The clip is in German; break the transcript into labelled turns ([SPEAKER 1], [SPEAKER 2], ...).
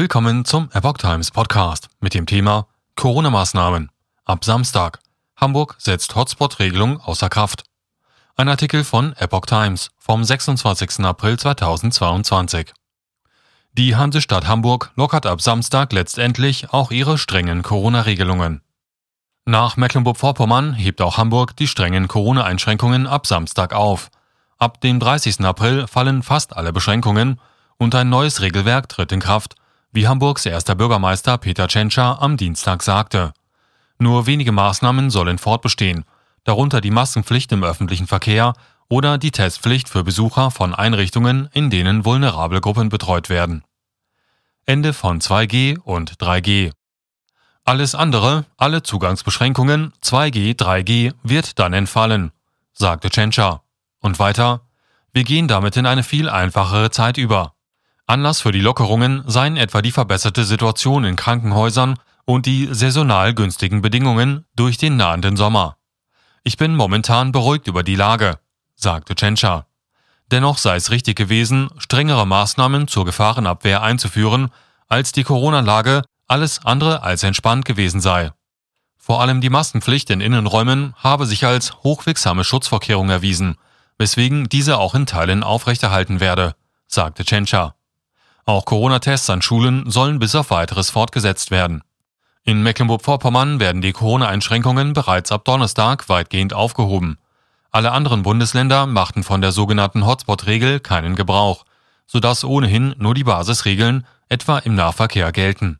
[SPEAKER 1] Willkommen zum Epoch Times Podcast mit dem Thema Corona-Maßnahmen. Ab Samstag. Hamburg setzt Hotspot-Regelung außer Kraft. Ein Artikel von Epoch Times vom 26. April 2022. Die Hansestadt Hamburg lockert ab Samstag letztendlich auch ihre strengen Corona-Regelungen. Nach Mecklenburg-Vorpommern hebt auch Hamburg die strengen Corona-Einschränkungen ab Samstag auf. Ab dem 30. April fallen fast alle Beschränkungen und ein neues Regelwerk tritt in Kraft, wie Hamburgs erster Bürgermeister Peter Tschentscher am Dienstag sagte. Nur wenige Maßnahmen sollen fortbestehen, darunter die Maskenpflicht im öffentlichen Verkehr oder die Testpflicht für Besucher von Einrichtungen, in denen vulnerable Gruppen betreut werden. Ende von 2G und 3G. Alles andere, alle Zugangsbeschränkungen 2G, 3G wird dann entfallen, sagte Tschentscher. Und weiter, wir gehen damit in eine viel einfachere Zeit über. Anlass für die Lockerungen seien etwa die verbesserte Situation in Krankenhäusern und die saisonal günstigen Bedingungen durch den nahenden Sommer. Ich bin momentan beruhigt über die Lage, sagte Tschentscher. Dennoch sei es richtig gewesen, strengere Maßnahmen zur Gefahrenabwehr einzuführen, als die Corona-Lage alles andere als entspannt gewesen sei. Vor allem die Maskenpflicht in Innenräumen habe sich als hochwirksame Schutzvorkehrung erwiesen, weswegen diese auch in Teilen aufrechterhalten werde, sagte Tschentscher. Auch Corona-Tests an Schulen sollen bis auf weiteres fortgesetzt werden. In Mecklenburg-Vorpommern werden die Corona-Einschränkungen bereits ab Donnerstag weitgehend aufgehoben. Alle anderen Bundesländer machten von der sogenannten Hotspot-Regel keinen Gebrauch, sodass ohnehin nur die Basisregeln etwa im Nahverkehr gelten.